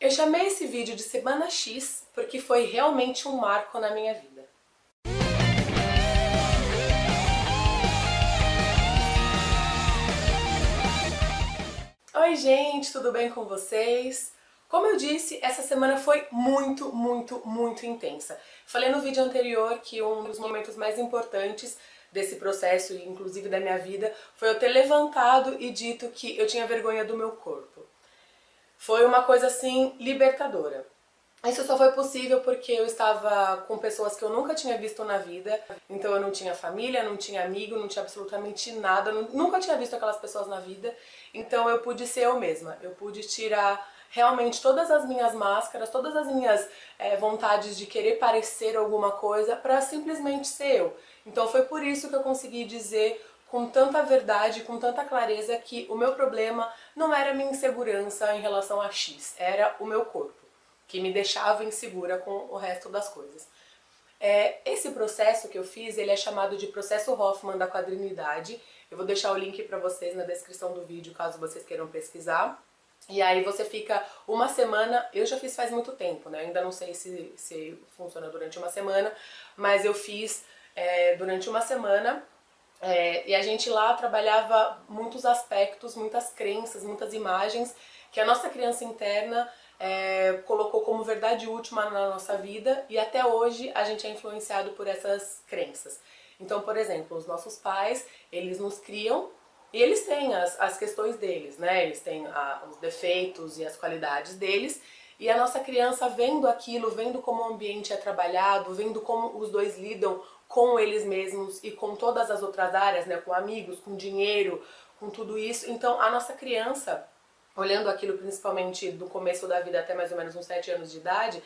Eu chamei esse vídeo de Semana X porque foi realmente um marco na minha vida. Oi gente, tudo bem com vocês? Como eu disse, essa semana foi muito, muito, muito intensa. Falei no vídeo anterior que um dos momentos mais importantes desse processo, inclusive da minha vida, foi eu ter levantado e dito que eu tinha vergonha do meu corpo. Foi uma coisa assim libertadora. Isso só foi possível porque eu estava com pessoas que eu nunca tinha visto na vida, então eu não tinha família, não tinha amigo, não tinha absolutamente nada, nunca tinha visto aquelas pessoas na vida, então eu pude ser eu mesma, eu pude tirar realmente todas as minhas máscaras, todas as minhas é, vontades de querer parecer alguma coisa para simplesmente ser eu. Então foi por isso que eu consegui dizer com tanta verdade, com tanta clareza que o meu problema não era minha insegurança em relação a X, era o meu corpo, que me deixava insegura com o resto das coisas. É, esse processo que eu fiz, ele é chamado de processo Hoffman da quadrinidade. Eu vou deixar o link para vocês na descrição do vídeo, caso vocês queiram pesquisar. E aí você fica uma semana, eu já fiz faz muito tempo, né? Ainda não sei se, se funciona durante uma semana, mas eu fiz é, durante uma semana é, e a gente lá trabalhava muitos aspectos, muitas crenças, muitas imagens que a nossa criança interna é, colocou como verdade última na nossa vida e até hoje a gente é influenciado por essas crenças. Então, por exemplo, os nossos pais, eles nos criam e eles têm as, as questões deles, né? Eles têm a, os defeitos e as qualidades deles e a nossa criança vendo aquilo, vendo como o ambiente é trabalhado, vendo como os dois lidam com eles mesmos e com todas as outras áreas, né, com amigos, com dinheiro, com tudo isso. Então, a nossa criança, olhando aquilo principalmente do começo da vida até mais ou menos uns 7 anos de idade,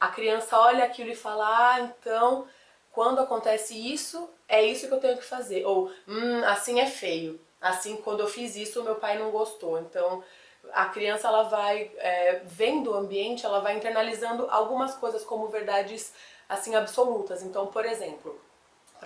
a criança olha aquilo e fala: "Ah, então, quando acontece isso, é isso que eu tenho que fazer". Ou: "Hum, assim é feio. Assim, quando eu fiz isso, meu pai não gostou". Então, a criança ela vai é, vendo o ambiente, ela vai internalizando algumas coisas como verdades assim absolutas. Então, por exemplo,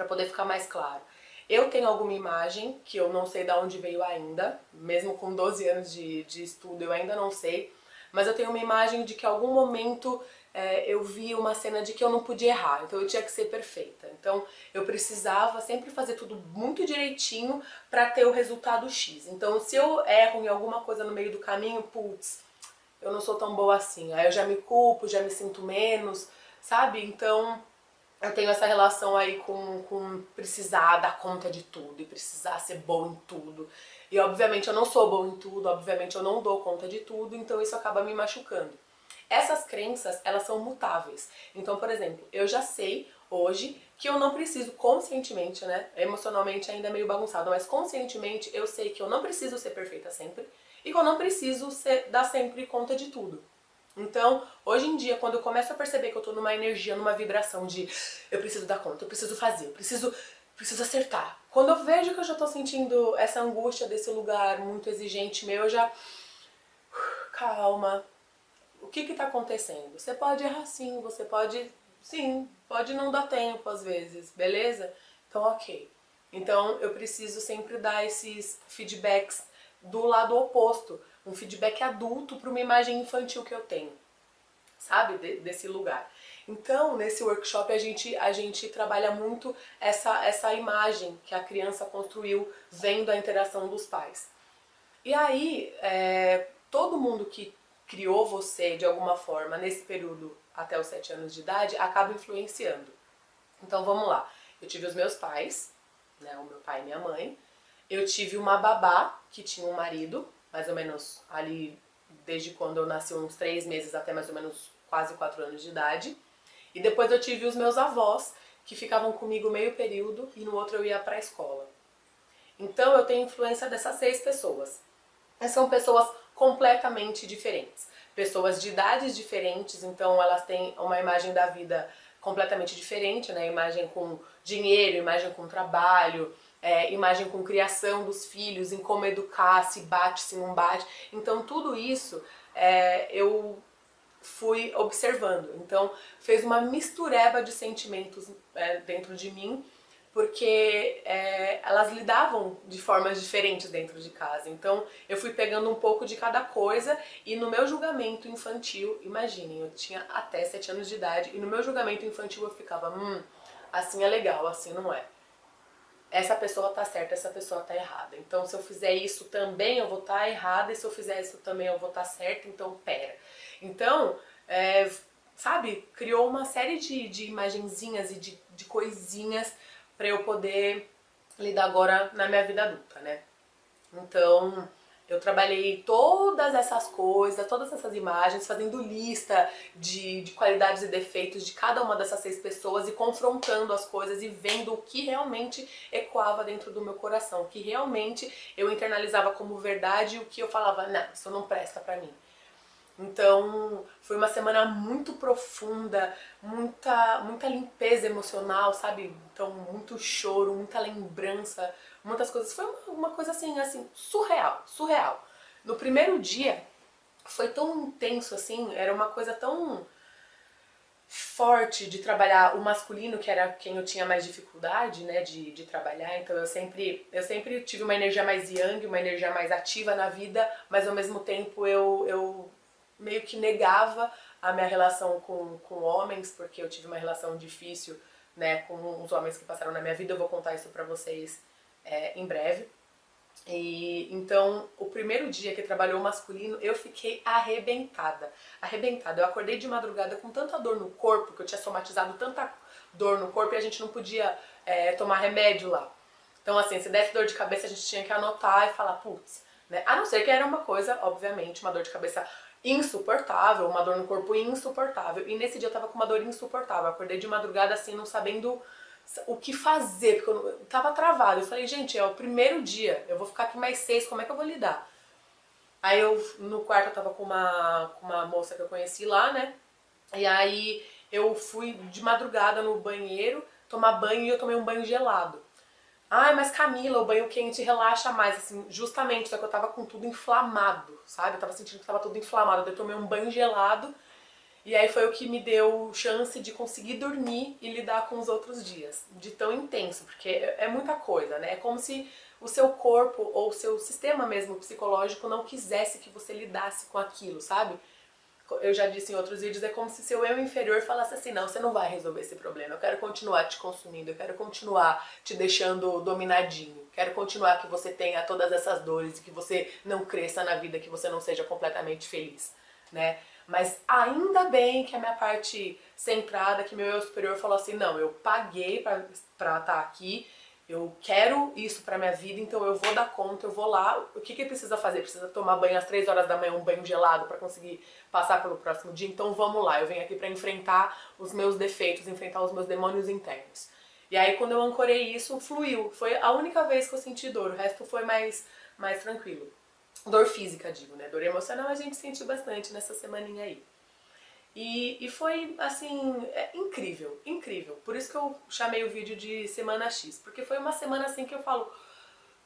para poder ficar mais claro. Eu tenho alguma imagem que eu não sei de onde veio ainda, mesmo com 12 anos de, de estudo eu ainda não sei, mas eu tenho uma imagem de que em algum momento é, eu vi uma cena de que eu não podia errar, então eu tinha que ser perfeita. Então eu precisava sempre fazer tudo muito direitinho para ter o resultado X. Então se eu erro em alguma coisa no meio do caminho, putz, eu não sou tão boa assim. Aí eu já me culpo, já me sinto menos, sabe? Então eu tenho essa relação aí com, com precisar dar conta de tudo e precisar ser bom em tudo. E obviamente eu não sou bom em tudo, obviamente eu não dou conta de tudo, então isso acaba me machucando. Essas crenças, elas são mutáveis. Então, por exemplo, eu já sei hoje que eu não preciso conscientemente, né? Emocionalmente ainda é meio bagunçado, mas conscientemente eu sei que eu não preciso ser perfeita sempre e que eu não preciso ser, dar sempre conta de tudo. Então, hoje em dia, quando eu começo a perceber que eu tô numa energia, numa vibração de eu preciso dar conta, eu preciso fazer, eu preciso, preciso acertar. Quando eu vejo que eu já tô sentindo essa angústia desse lugar muito exigente meu, eu já. Calma. O que que tá acontecendo? Você pode errar sim, você pode. Sim, pode não dar tempo às vezes, beleza? Então, ok. Então, eu preciso sempre dar esses feedbacks do lado oposto um feedback adulto para uma imagem infantil que eu tenho, sabe, de, desse lugar. Então, nesse workshop a gente, a gente trabalha muito essa, essa imagem que a criança construiu vendo a interação dos pais. E aí, é, todo mundo que criou você de alguma forma nesse período até os 7 anos de idade acaba influenciando. Então vamos lá. Eu tive os meus pais, né, o meu pai e minha mãe. Eu tive uma babá que tinha um marido, mais ou menos ali desde quando eu nasci, uns três meses até mais ou menos quase quatro anos de idade. E depois eu tive os meus avós, que ficavam comigo meio período e no outro eu ia para a escola. Então eu tenho influência dessas seis pessoas. Mas são pessoas completamente diferentes. Pessoas de idades diferentes, então elas têm uma imagem da vida completamente diferente, né? Imagem com dinheiro, imagem com trabalho, é, imagem com criação dos filhos, em como educar, se bate, se não bate. Então tudo isso é, eu fui observando. Então fez uma mistureba de sentimentos é, dentro de mim porque é, elas lidavam de formas diferentes dentro de casa. Então eu fui pegando um pouco de cada coisa e no meu julgamento infantil, imaginem, eu tinha até 7 anos de idade e no meu julgamento infantil eu ficava, hum, assim é legal, assim não é. Essa pessoa tá certa, essa pessoa tá errada. Então se eu fizer isso também eu vou estar tá errada e se eu fizer isso também eu vou estar tá certa, então pera. Então, é, sabe, criou uma série de, de imagenzinhas e de, de coisinhas para eu poder lidar agora na minha vida adulta, né? Então, eu trabalhei todas essas coisas, todas essas imagens, fazendo lista de, de qualidades e defeitos de cada uma dessas seis pessoas e confrontando as coisas e vendo o que realmente ecoava dentro do meu coração, o que realmente eu internalizava como verdade e o que eu falava, não, isso não presta pra mim. Então, foi uma semana muito profunda, muita, muita limpeza emocional, sabe? Então, muito choro, muita lembrança, muitas coisas. Foi uma, uma coisa assim, assim, surreal, surreal. No primeiro dia, foi tão intenso assim, era uma coisa tão forte de trabalhar o masculino, que era quem eu tinha mais dificuldade, né, de, de trabalhar. Então eu sempre, eu sempre tive uma energia mais yang, uma energia mais ativa na vida, mas ao mesmo tempo eu, eu meio que negava a minha relação com, com homens, porque eu tive uma relação difícil né, com os homens que passaram na minha vida. Eu vou contar isso pra vocês é, em breve. E então, o primeiro dia que trabalhou masculino, eu fiquei arrebentada. Arrebentada. Eu acordei de madrugada com tanta dor no corpo, que eu tinha somatizado tanta dor no corpo e a gente não podia é, tomar remédio lá. Então, assim, se desse dor de cabeça, a gente tinha que anotar e falar, putz, né? A não ser que era uma coisa, obviamente, uma dor de cabeça insuportável, uma dor no corpo insuportável. E nesse dia eu tava com uma dor insuportável. Eu acordei de madrugada assim, não sabendo o que fazer, porque eu tava travado. Eu falei, gente, é o primeiro dia, eu vou ficar aqui mais seis, como é que eu vou lidar? Aí eu, no quarto, eu tava com uma, com uma moça que eu conheci lá, né? E aí eu fui de madrugada no banheiro tomar banho e eu tomei um banho gelado. Ai, mas Camila, o banho quente relaxa mais, assim, justamente, só que eu tava com tudo inflamado, sabe? Eu tava sentindo que tava tudo inflamado, eu tomei um banho gelado e aí foi o que me deu chance de conseguir dormir e lidar com os outros dias, de tão intenso, porque é, é muita coisa, né? É como se o seu corpo ou o seu sistema mesmo psicológico não quisesse que você lidasse com aquilo, sabe? Eu já disse em outros vídeos, é como se seu eu inferior falasse assim, não, você não vai resolver esse problema, eu quero continuar te consumindo, eu quero continuar te deixando dominadinho, quero continuar que você tenha todas essas dores e que você não cresça na vida, que você não seja completamente feliz, né? Mas ainda bem que a minha parte centrada, que meu eu superior falou assim, não, eu paguei pra estar tá aqui, eu quero isso pra minha vida, então eu vou dar conta, eu vou lá. O que que precisa fazer? Precisa tomar banho às 3 horas da manhã, um banho gelado para conseguir passar pelo próximo dia? Então vamos lá, eu venho aqui para enfrentar os meus defeitos, enfrentar os meus demônios internos. E aí quando eu ancorei isso, fluiu. Foi a única vez que eu senti dor, o resto foi mais, mais tranquilo. Dor física, digo, né? Dor emocional a gente sentiu bastante nessa semaninha aí. E, e foi, assim, é, incrível, incrível. Por isso que eu chamei o vídeo de Semana X, porque foi uma semana assim que eu falo,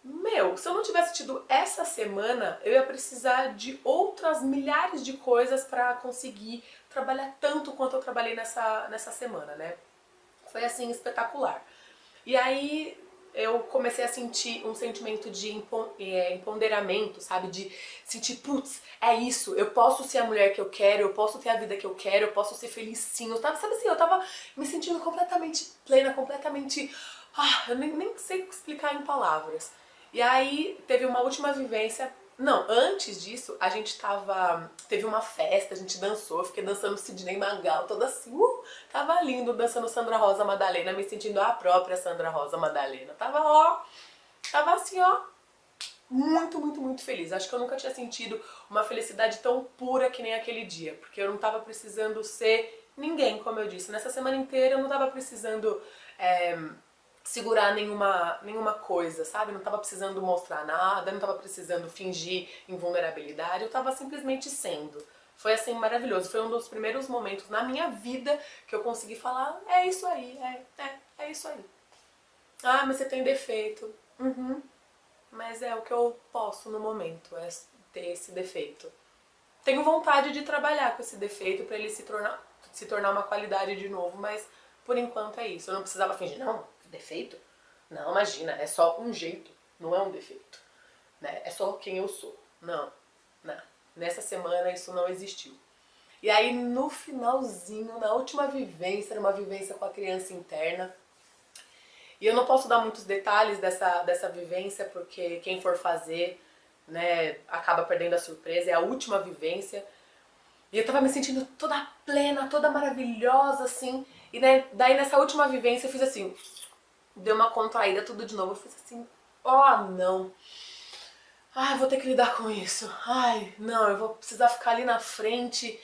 meu, se eu não tivesse tido essa semana, eu ia precisar de outras milhares de coisas para conseguir trabalhar tanto quanto eu trabalhei nessa, nessa semana, né? Foi assim, espetacular. E aí eu comecei a sentir um sentimento de é, empoderamento, sabe? De sentir, putz, é isso, eu posso ser a mulher que eu quero, eu posso ter a vida que eu quero, eu posso ser feliz sim. Eu tava, sabe assim, eu tava me sentindo completamente plena, completamente. Ah, eu nem, nem sei explicar em palavras. E aí teve uma última vivência não, antes disso, a gente tava. Teve uma festa, a gente dançou, eu fiquei dançando Sidney Magal, toda assim, uh, tava lindo dançando Sandra Rosa Madalena, me sentindo a própria Sandra Rosa Madalena. Tava, ó, tava assim, ó, muito, muito, muito feliz. Acho que eu nunca tinha sentido uma felicidade tão pura que nem aquele dia, porque eu não tava precisando ser ninguém, como eu disse. Nessa semana inteira eu não tava precisando. É, segurar nenhuma, nenhuma coisa, sabe? Não tava precisando mostrar nada, não tava precisando fingir invulnerabilidade, eu tava simplesmente sendo. Foi assim maravilhoso, foi um dos primeiros momentos na minha vida que eu consegui falar, é isso aí, é, é, é isso aí. Ah, mas você tem defeito. Uhum. Mas é o que eu posso no momento, é ter esse defeito. Tenho vontade de trabalhar com esse defeito para ele se tornar, se tornar uma qualidade de novo, mas por enquanto é isso. Eu não precisava fingir, não, defeito? Não, imagina, é só um jeito, não é um defeito. Né? É só quem eu sou. Não, não. Nessa semana isso não existiu. E aí no finalzinho, na última vivência, era uma vivência com a criança interna. E eu não posso dar muitos detalhes dessa, dessa vivência, porque quem for fazer, né, acaba perdendo a surpresa. É a última vivência. E eu tava me sentindo toda plena, toda maravilhosa, assim. E né, daí nessa última vivência eu fiz assim, deu uma contraída tudo de novo. Eu fiz assim, oh não. Ai, vou ter que lidar com isso. Ai, não, eu vou precisar ficar ali na frente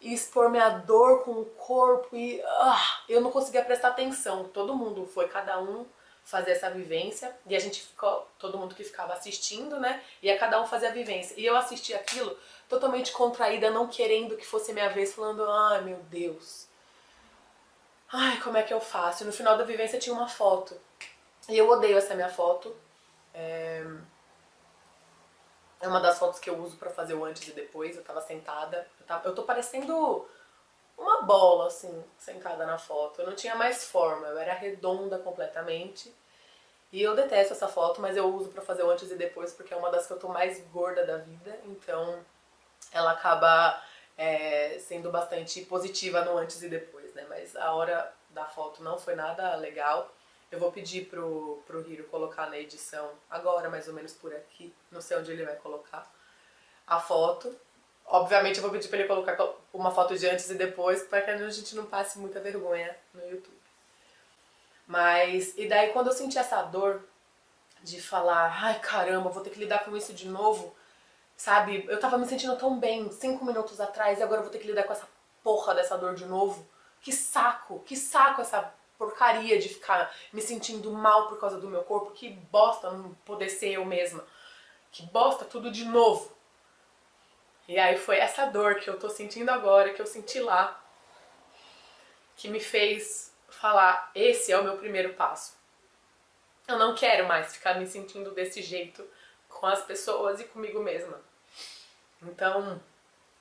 e expor minha dor com o corpo e ah, eu não conseguia prestar atenção. Todo mundo foi, cada um fazer essa vivência e a gente ficou, todo mundo que ficava assistindo, né? E a cada um fazer a vivência. E eu assisti aquilo totalmente contraída, não querendo que fosse minha vez, falando: "Ai, meu Deus. Ai, como é que eu faço?". E no final da vivência tinha uma foto. E eu odeio essa minha foto. É... É uma das fotos que eu uso pra fazer o antes e depois. Eu tava sentada. Eu, tava, eu tô parecendo uma bola, assim, sentada na foto. Eu não tinha mais forma, eu era redonda completamente. E eu detesto essa foto, mas eu uso pra fazer o antes e depois porque é uma das que eu tô mais gorda da vida. Então ela acaba é, sendo bastante positiva no antes e depois, né? Mas a hora da foto não foi nada legal. Eu vou pedir pro, pro Hiro colocar na edição, agora mais ou menos por aqui, não sei onde ele vai colocar, a foto. Obviamente eu vou pedir pra ele colocar uma foto de antes e depois, para que a gente não passe muita vergonha no YouTube. Mas, e daí quando eu senti essa dor de falar, ai caramba, vou ter que lidar com isso de novo, sabe? Eu tava me sentindo tão bem cinco minutos atrás e agora eu vou ter que lidar com essa porra dessa dor de novo. Que saco, que saco essa porcaria de ficar me sentindo mal por causa do meu corpo, que bosta não poder ser eu mesma, que bosta tudo de novo. E aí foi essa dor que eu tô sentindo agora, que eu senti lá, que me fez falar, esse é o meu primeiro passo. Eu não quero mais ficar me sentindo desse jeito com as pessoas e comigo mesma. Então,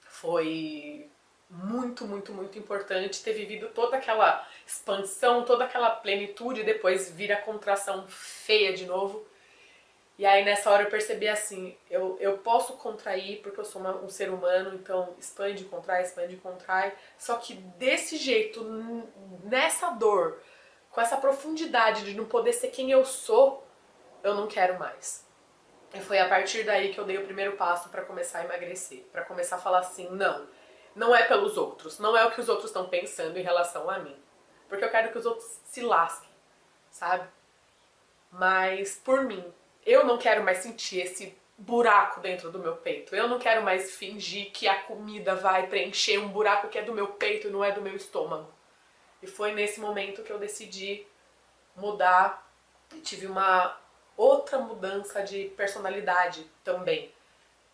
foi muito, muito, muito importante ter vivido toda aquela expansão, toda aquela plenitude, depois vir a contração feia de novo. E aí nessa hora eu percebi assim, eu, eu posso contrair porque eu sou uma, um ser humano, então expande, contrai, expande, contrai. Só que desse jeito, nessa dor, com essa profundidade de não poder ser quem eu sou, eu não quero mais. E foi a partir daí que eu dei o primeiro passo para começar a emagrecer, para começar a falar assim, não, não é pelos outros, não é o que os outros estão pensando em relação a mim. Porque eu quero que os outros se lasquem, sabe? Mas por mim, eu não quero mais sentir esse buraco dentro do meu peito. Eu não quero mais fingir que a comida vai preencher um buraco que é do meu peito e não é do meu estômago. E foi nesse momento que eu decidi mudar e tive uma outra mudança de personalidade também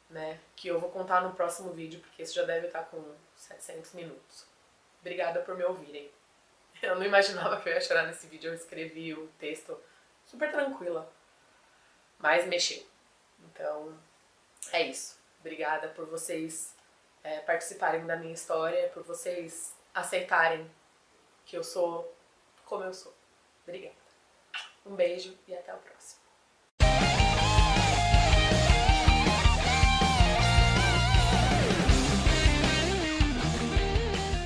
né? Que eu vou contar no próximo vídeo, porque esse já deve estar com 700 minutos. Obrigada por me ouvirem. Eu não imaginava que eu ia chorar nesse vídeo, eu escrevi o texto super tranquila, mas mexeu. Então, é isso. Obrigada por vocês é, participarem da minha história, por vocês aceitarem que eu sou como eu sou. Obrigada. Um beijo e até o próximo.